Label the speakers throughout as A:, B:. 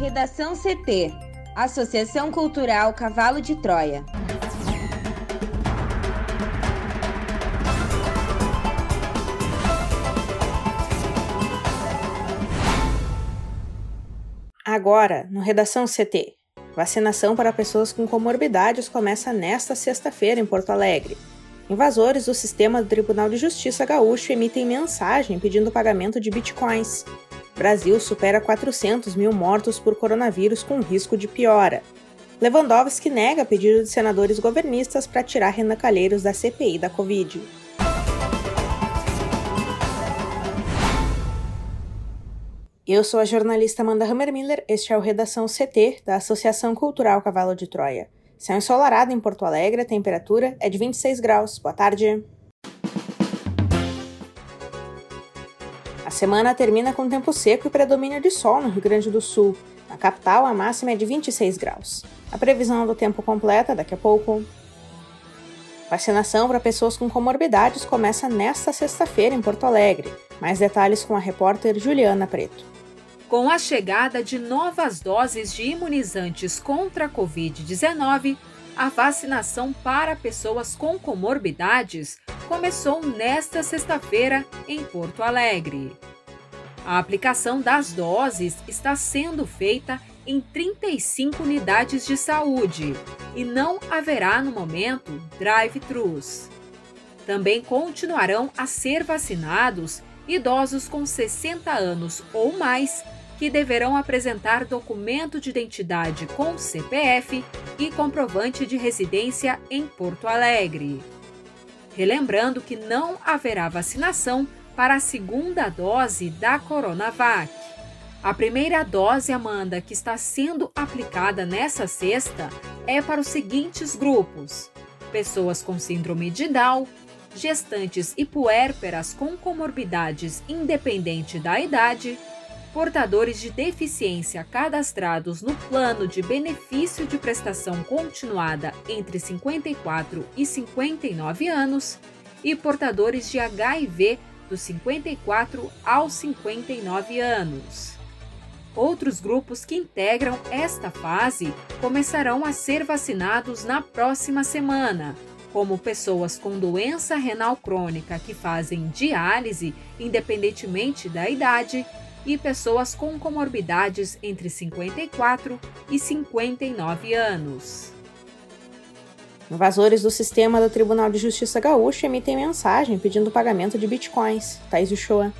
A: Redação CT Associação Cultural Cavalo de Troia.
B: Agora, no Redação CT. Vacinação para pessoas com comorbidades começa nesta sexta-feira em Porto Alegre. Invasores do sistema do Tribunal de Justiça Gaúcho emitem mensagem pedindo pagamento de bitcoins. Brasil supera 400 mil mortos por coronavírus com risco de piora. Lewandowski nega pedido de senadores governistas para tirar Renan Calheiros da CPI da Covid. Eu sou a jornalista Amanda Hammermiller, este é o Redação CT da Associação Cultural Cavalo de Troia. Céu ensolarado em Porto Alegre, a temperatura é de 26 graus. Boa tarde. A semana termina com tempo seco e predomínio de sol no Rio Grande do Sul. Na capital, a máxima é de 26 graus. A previsão do tempo completa daqui a pouco. Vacinação para pessoas com comorbidades começa nesta sexta-feira em Porto Alegre. Mais detalhes com a repórter Juliana Preto.
C: Com a chegada de novas doses de imunizantes contra a Covid-19, a vacinação para pessoas com comorbidades começou nesta sexta-feira em Porto Alegre. A aplicação das doses está sendo feita em 35 unidades de saúde e não haverá no momento drive-thrus. Também continuarão a ser vacinados idosos com 60 anos ou mais que deverão apresentar documento de identidade com CPF e comprovante de residência em Porto Alegre. Relembrando que não haverá vacinação para a segunda dose da Coronavac. A primeira dose, Amanda, que está sendo aplicada nessa sexta é para os seguintes grupos: pessoas com síndrome de Down, gestantes e puérperas com comorbidades independente da idade portadores de deficiência cadastrados no plano de benefício de prestação continuada entre 54 e 59 anos e portadores de HIV dos 54 aos 59 anos. Outros grupos que integram esta fase começarão a ser vacinados na próxima semana, como pessoas com doença renal crônica que fazem diálise, independentemente da idade, e pessoas com comorbidades entre 54 e 59 anos.
B: Invasores do sistema do Tribunal de Justiça Gaúcho emitem mensagem pedindo pagamento de bitcoins. Thais Uchoa.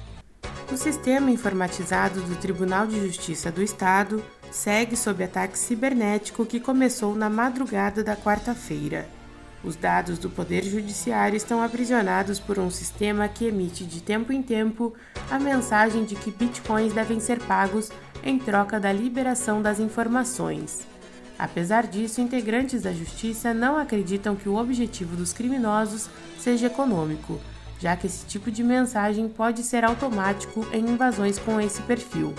D: O sistema informatizado do Tribunal de Justiça do Estado segue sob ataque cibernético que começou na madrugada da quarta-feira. Os dados do Poder Judiciário estão aprisionados por um sistema que emite de tempo em tempo a mensagem de que bitcoins devem ser pagos em troca da liberação das informações. Apesar disso, integrantes da Justiça não acreditam que o objetivo dos criminosos seja econômico, já que esse tipo de mensagem pode ser automático em invasões com esse perfil.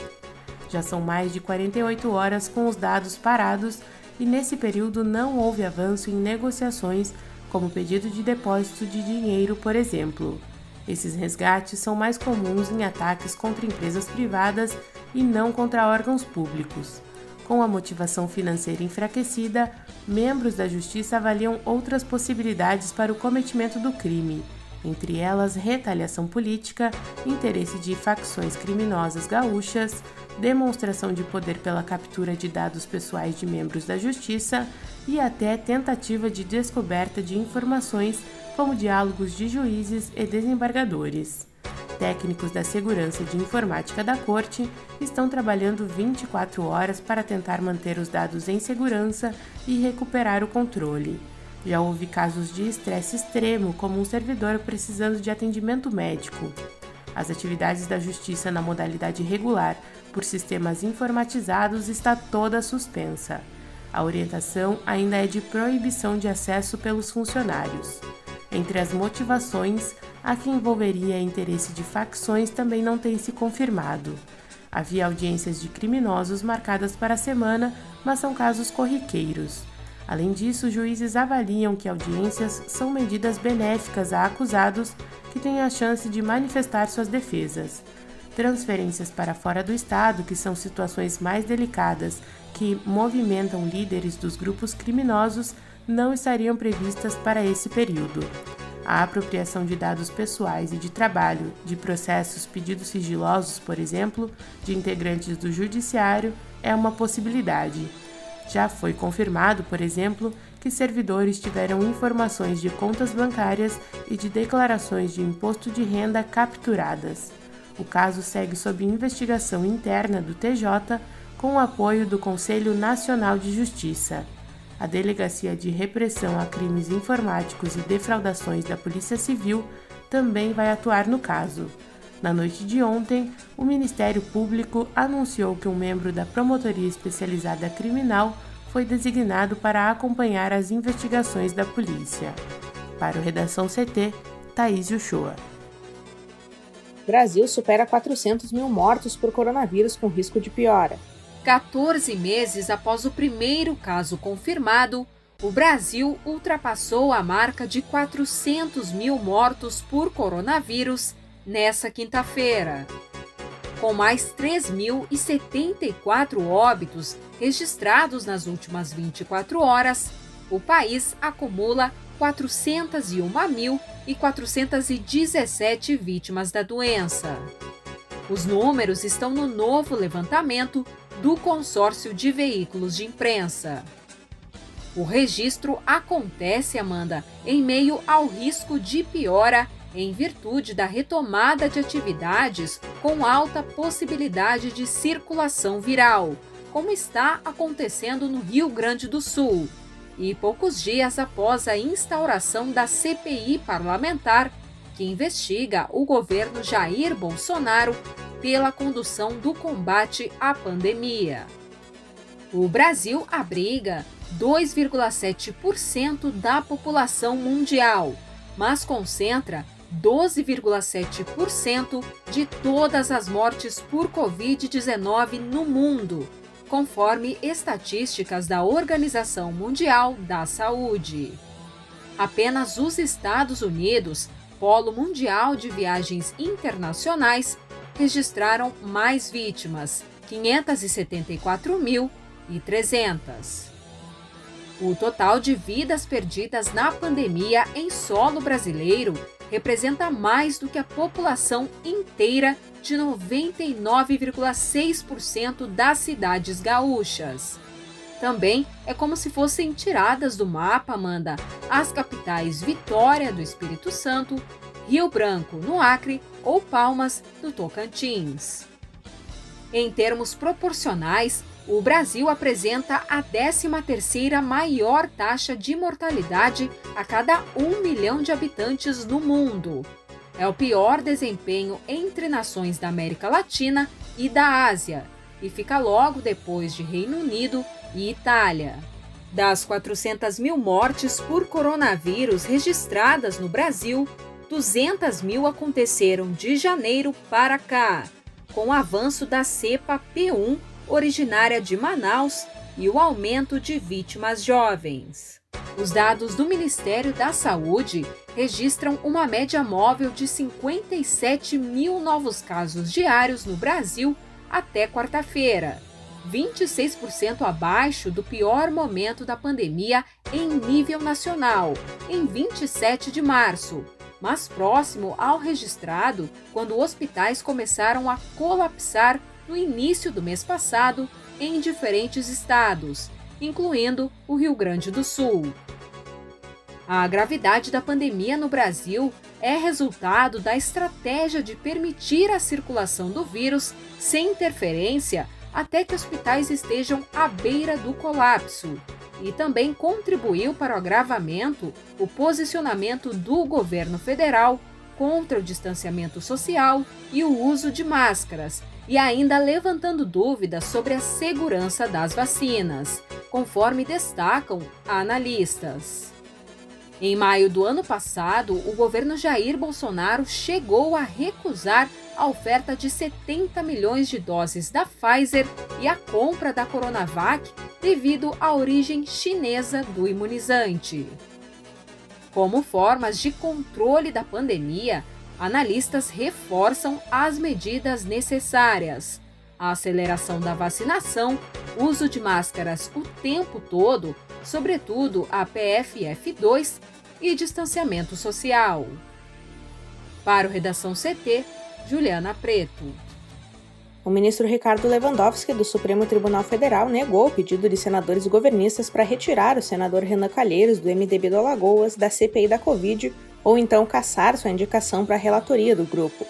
D: Já são mais de 48 horas com os dados parados e nesse período não houve avanço em negociações, como pedido de depósito de dinheiro, por exemplo. Esses resgates são mais comuns em ataques contra empresas privadas e não contra órgãos públicos. Com a motivação financeira enfraquecida, membros da Justiça avaliam outras possibilidades para o cometimento do crime, entre elas retaliação política, interesse de facções criminosas gaúchas, demonstração de poder pela captura de dados pessoais de membros da Justiça e até tentativa de descoberta de informações, como diálogos de juízes e desembargadores. Técnicos da segurança de informática da Corte estão trabalhando 24 horas para tentar manter os dados em segurança e recuperar o controle. Já houve casos de estresse extremo, como um servidor precisando de atendimento médico. As atividades da Justiça na modalidade regular por sistemas informatizados está toda suspensa. A orientação ainda é de proibição de acesso pelos funcionários. Entre as motivações, a que envolveria interesse de facções também não tem se confirmado. Havia audiências de criminosos marcadas para a semana, mas são casos corriqueiros. Além disso, juízes avaliam que audiências são medidas benéficas a acusados que têm a chance de manifestar suas defesas. Transferências para fora do estado, que são situações mais delicadas que movimentam líderes dos grupos criminosos, não estariam previstas para esse período. A apropriação de dados pessoais e de trabalho, de processos pedidos sigilosos, por exemplo, de integrantes do Judiciário, é uma possibilidade. Já foi confirmado, por exemplo, que servidores tiveram informações de contas bancárias e de declarações de imposto de renda capturadas. O caso segue sob investigação interna do TJ com o apoio do Conselho Nacional de Justiça. A Delegacia de Repressão a Crimes Informáticos e Defraudações da Polícia Civil também vai atuar no caso. Na noite de ontem, o Ministério Público anunciou que um membro da Promotoria Especializada Criminal foi designado para acompanhar as investigações da polícia. Para o Redação CT, Thaís Uchoa.
B: Brasil supera 400 mil mortos por coronavírus com risco de piora.
C: 14 meses após o primeiro caso confirmado, o Brasil ultrapassou a marca de 400 mil mortos por coronavírus nessa quinta-feira. Com mais 3.074 óbitos registrados nas últimas 24 horas, o país acumula 401.417 vítimas da doença. Os números estão no novo levantamento do consórcio de veículos de imprensa. O registro acontece, Amanda, em meio ao risco de piora em virtude da retomada de atividades com alta possibilidade de circulação viral, como está acontecendo no Rio Grande do Sul, e poucos dias após a instauração da CPI parlamentar que investiga o governo Jair Bolsonaro pela condução do combate à pandemia. O Brasil abriga 2,7% da população mundial, mas concentra 12,7% de todas as mortes por Covid-19 no mundo, conforme estatísticas da Organização Mundial da Saúde. Apenas os Estados Unidos, polo mundial de viagens internacionais, registraram mais vítimas, 574.300. O total de vidas perdidas na pandemia em solo brasileiro representa mais do que a população inteira de 99,6% das cidades gaúchas. Também é como se fossem tiradas do mapa, Amanda, as capitais Vitória do Espírito Santo, Rio Branco, no Acre, ou Palmas, no Tocantins. Em termos proporcionais, o Brasil apresenta a 13ª maior taxa de mortalidade a cada 1 milhão de habitantes no mundo. É o pior desempenho entre nações da América Latina e da Ásia, e fica logo depois de Reino Unido e Itália. Das 400 mil mortes por coronavírus registradas no Brasil, 200 mil aconteceram de janeiro para cá, com o avanço da cepa P1 originária de Manaus, e o aumento de vítimas jovens. Os dados do Ministério da Saúde registram uma média móvel de 57 mil novos casos diários no Brasil até quarta-feira, 26% abaixo do pior momento da pandemia em nível nacional, em 27 de março, mas próximo ao registrado quando hospitais começaram a colapsar no início do mês passado em diferentes estados, incluindo o Rio Grande do Sul. A gravidade da pandemia no Brasil é resultado da estratégia de permitir a circulação do vírus sem interferência até que hospitais estejam à beira do colapso. E também contribuiu para o agravamento o posicionamento do governo federal contra o distanciamento social e o uso de máscaras, e ainda levantando dúvidas sobre a segurança das vacinas, conforme destacam analistas. Em maio do ano passado, o governo Jair Bolsonaro chegou a recusar a oferta de 70 milhões de doses da Pfizer e a compra da Coronavac devido à origem chinesa do imunizante. Como formas de controle da pandemia, analistas reforçam as medidas necessárias. A aceleração da vacinação, uso de máscaras o tempo todo, sobretudo a PFF2 e distanciamento social. Para o Redação CT, Juliana Preto.
B: O ministro Ricardo Lewandowski, do Supremo Tribunal Federal, negou o pedido de senadores governistas para retirar o senador Renan Calheiros, do MDB do Alagoas, da CPI da Covid ou então caçar sua indicação para a relatoria do grupo.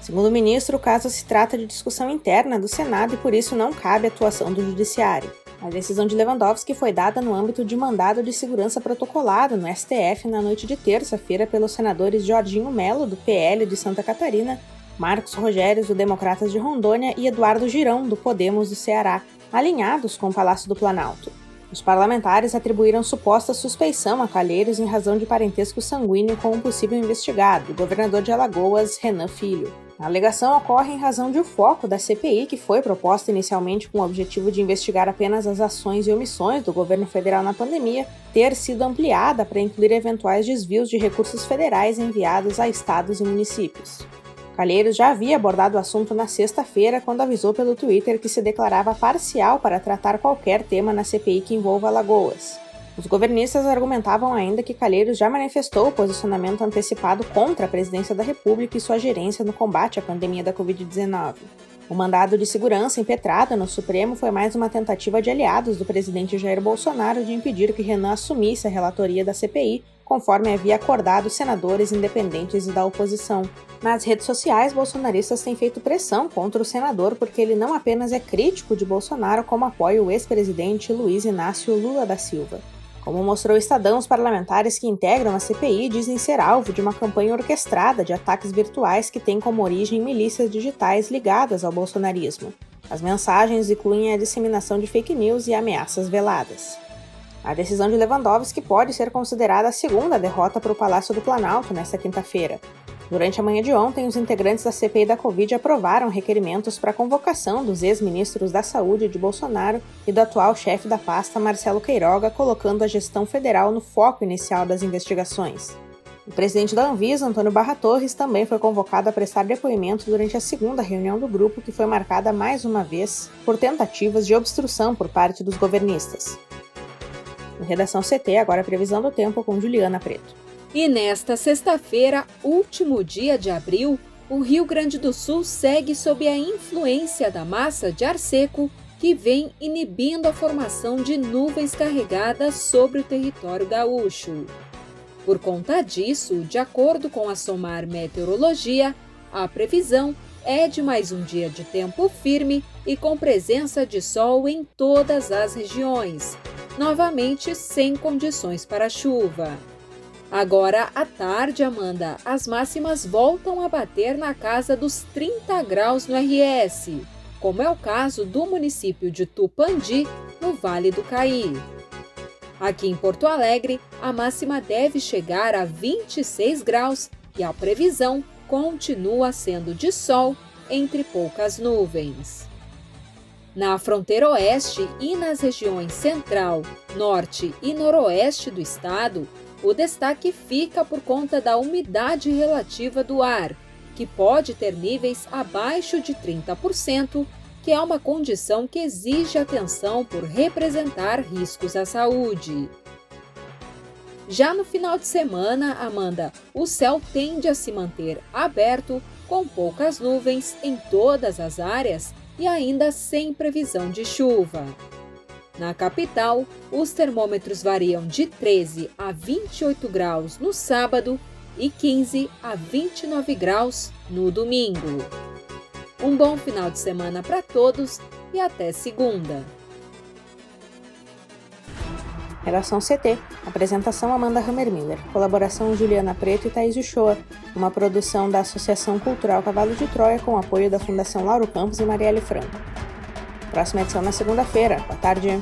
B: Segundo o ministro, o caso se trata de discussão interna do Senado e por isso não cabe atuação do Judiciário. A decisão de Lewandowski foi dada no âmbito de mandado de segurança protocolado no STF na noite de terça-feira pelos senadores Jorginho Melo, do PL de Santa Catarina, Marcos Rogérios, do Democratas de Rondônia, e Eduardo Girão, do Podemos do Ceará, alinhados com o Palácio do Planalto. Os parlamentares atribuíram suposta suspeição a Calheiros em razão de parentesco sanguíneo com um possível investigado, o governador de Alagoas, Renan Filho. A alegação ocorre em razão de o foco da CPI, que foi proposta inicialmente com o objetivo de investigar apenas as ações e omissões do governo federal na pandemia, ter sido ampliada para incluir eventuais desvios de recursos federais enviados a estados e municípios. Calheiros já havia abordado o assunto na sexta-feira, quando avisou pelo Twitter que se declarava parcial para tratar qualquer tema na CPI que envolva Alagoas. Os governistas argumentavam ainda que Calheiros já manifestou o posicionamento antecipado contra a presidência da República e sua gerência no combate à pandemia da Covid-19. O mandado de segurança impetrado no Supremo foi mais uma tentativa de aliados do presidente Jair Bolsonaro de impedir que Renan assumisse a relatoria da CPI conforme havia acordado senadores independentes e da oposição. Nas redes sociais, bolsonaristas têm feito pressão contra o senador porque ele não apenas é crítico de Bolsonaro, como apoia o ex-presidente Luiz Inácio Lula da Silva. Como mostrou o Estadão, os parlamentares que integram a CPI dizem ser alvo de uma campanha orquestrada de ataques virtuais que tem como origem milícias digitais ligadas ao bolsonarismo. As mensagens incluem a disseminação de fake news e ameaças veladas. A decisão de Lewandowski pode ser considerada a segunda derrota para o Palácio do Planalto nesta quinta-feira. Durante a manhã de ontem, os integrantes da CPI da Covid aprovaram requerimentos para a convocação dos ex-ministros da Saúde de Bolsonaro e do atual chefe da pasta, Marcelo Queiroga, colocando a gestão federal no foco inicial das investigações. O presidente da Anvisa, Antônio Barra Torres, também foi convocado a prestar depoimento durante a segunda reunião do grupo, que foi marcada mais uma vez por tentativas de obstrução por parte dos governistas. No Redação CT, agora a previsão do tempo com Juliana Preto.
C: E nesta sexta-feira, último dia de abril, o Rio Grande do Sul segue sob a influência da massa de ar seco que vem inibindo a formação de nuvens carregadas sobre o território gaúcho. Por conta disso, de acordo com a SOMAR Meteorologia, a previsão é de mais um dia de tempo firme e com presença de sol em todas as regiões, novamente sem condições para chuva. Agora à tarde, Amanda, as máximas voltam a bater na casa dos 30 graus no RS, como é o caso do município de Tupandi, no Vale do Caí. Aqui em Porto Alegre, a máxima deve chegar a 26 graus e a previsão continua sendo de sol entre poucas nuvens. Na fronteira oeste e nas regiões central, norte e noroeste do estado, o destaque fica por conta da umidade relativa do ar, que pode ter níveis abaixo de 30%, que é uma condição que exige atenção por representar riscos à saúde. Já no final de semana, Amanda, o céu tende a se manter aberto, com poucas nuvens em todas as áreas e ainda sem previsão de chuva. Na capital, os termômetros variam de 13 a 28 graus no sábado e 15 a 29 graus no domingo. Um bom final de semana para todos e até segunda.
B: Relação CT. Apresentação Amanda Hammermiller. Colaboração Juliana Preto e Thaís Uchoa. Uma produção da Associação Cultural Cavalo de Troia com apoio da Fundação Lauro Campos e Marielle Franco. Próxima edição na segunda-feira. Boa tarde.